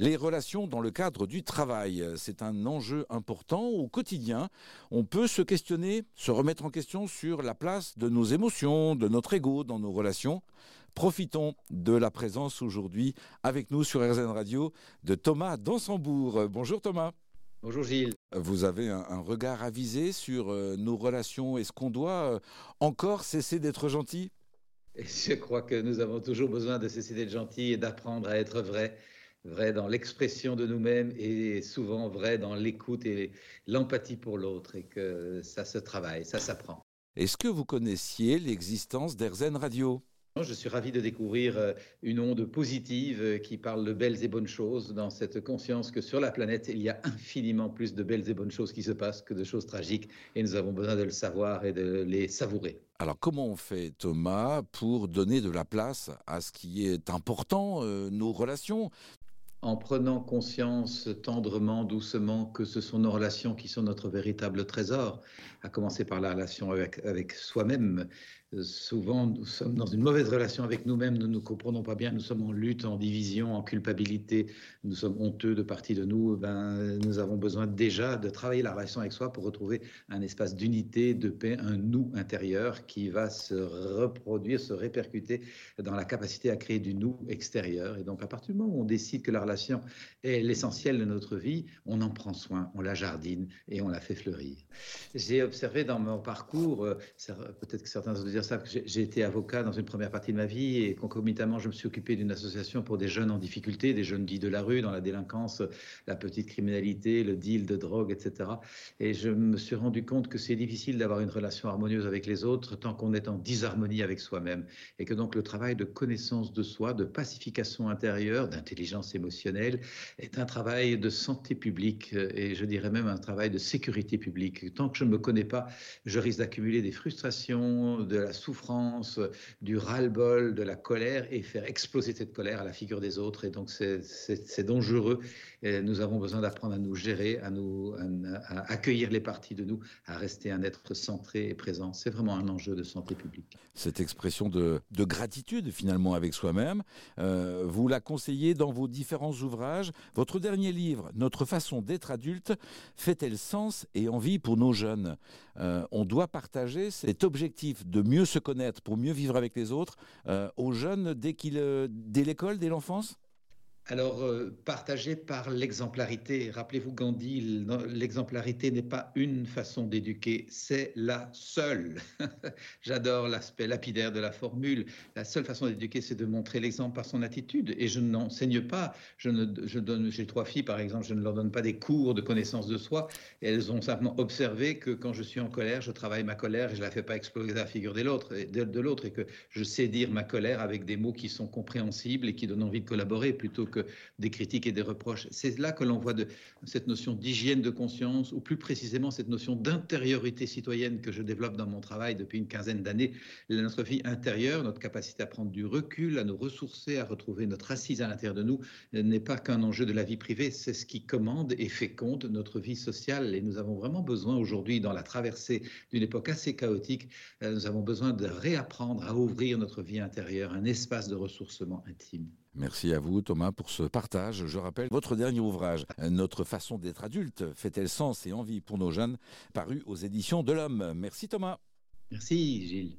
Les relations dans le cadre du travail, c'est un enjeu important au quotidien. On peut se questionner, se remettre en question sur la place de nos émotions, de notre ego dans nos relations. Profitons de la présence aujourd'hui avec nous sur RZN Radio de Thomas Dansembourg. Bonjour Thomas. Bonjour Gilles. Vous avez un, regard avisé sur euh, nos relations. Est-ce qu'on doit euh, encore cesser d'être gentil? Je crois que nous avons toujours besoin de cesser d'être gentil et d'apprendre à être vrai vrai dans l'expression de nous-mêmes et souvent vrai dans l'écoute et l'empathie pour l'autre et que ça se travaille, ça s'apprend. Est-ce que vous connaissiez l'existence d'Erzen Radio? Je suis ravi de découvrir euh, une onde positive euh, qui parle de belles et bonnes choses dans cette conscience que sur la planète, il y a infiniment plus de belles et bonnes choses qui se passent que de choses tragiques et nous avons besoin de le savoir et de les savourer. Alors comment on fait Thomas pour donner de la place à ce qui est important, euh, nos relations? En prenant conscience tendrement, doucement, que ce sont nos relations qui sont notre véritable trésor, à commencer par la relation avec, soi-même, souvent nous sommes dans une mauvaise relation avec nous-mêmes, nous ne nous comprenons pas bien, nous sommes en lutte, en division, en culpabilité, nous sommes honteux de partie de nous, ben, nous avons besoin déjà de travailler la relation avec soi pour retrouver un espace d'unité, de paix, un nous intérieur qui va se reproduire, se répercuter dans la capacité à créer du nous extérieur. Et donc à partir du moment où on décide que la relation est l'essentiel de notre vie, on en prend soin, on la jardine et on la fait fleurir. J'ai observé dans mon parcours, euh, peut-être que certains auditeurs ça, que j'ai été avocat dans une première partie de ma vie et concomitamment, je me suis occupé d'une association pour des jeunes en difficulté, des jeunes dits de la rue, dans la délinquance, la petite criminalité, le deal de drogue, etc. Et je me suis rendu compte que c'est difficile d'avoir une relation harmonieuse avec les autres tant qu'on est en disharmonie avec soi-même. Et que donc le travail de connaissance de soi, de pacification intérieure, d'intelligence émotionnelle, est un travail de santé publique et je dirais même un travail de sécurité publique. Tant que je ne me connais pas, je risque d'accumuler des frustrations, de la souffrance, du ras-le-bol, de la colère et faire exploser cette colère à la figure des autres. Et donc, c'est dangereux. Nous avons besoin d'apprendre à nous gérer, à, nous, à, accueillir les parties de nous, à rester un être centré et présent. C'est vraiment un enjeu de santé publique. Cette expression de, de gratitude, finalement, avec soi-même, euh, vous la conseillez dans vos différents ouvrages. Votre dernier livre, Notre façon d'être adulte, fait-elle sens et envie pour nos jeunes? Euh, On doit partager cet objectif de mieux se connaître, pour mieux vivre avec les autres, euh, aux jeunes euh, dès l'école, dès l'enfance? Alors, euh, partagé par l'exemplarité. Rappelez-vous, Gandhi, l'exemplarité n'est pas une façon d'éduquer, c'est la seule. J'adore l'aspect lapidaire de la formule. La seule façon d'éduquer, c'est de montrer l'exemple par son attitude. Et je n'enseigne pas. Je ne, je donne, j'ai trois filles, par exemple, je ne leur donne pas des cours de connaissance de soi. elles ont simplement observé que quand je suis en colère, je travaille ma colère et je la fais pas exploser à la figure de l'autre, de, de l'autre, et que je sais dire ma colère avec des mots qui sont compréhensibles et qui donnent envie de collaborer plutôt que des critiques et des reproches. C'est là que l'on voit de, cette notion d'hygiène de conscience, ou plus précisément cette notion d'intériorité citoyenne que je développe dans mon travail depuis une quinzaine d'années. Notre vie intérieure, notre capacité à prendre du recul, à nous ressourcer, à retrouver notre assise à l'intérieur de nous, n'est pas qu'un enjeu de la vie privée, c'est ce qui commande et féconde notre vie sociale. Et nous avons vraiment besoin aujourd'hui, dans la traversée d'une époque assez chaotique, euh, nous avons besoin de réapprendre à ouvrir notre vie intérieure, un espace de ressourcement intime. Merci à vous Thomas pour ce partage. Je rappelle votre dernier ouvrage, Notre façon d'être adulte, fait-elle sens et envie pour nos jeunes, paru aux éditions de l'Homme. Merci Thomas. Merci Gilles.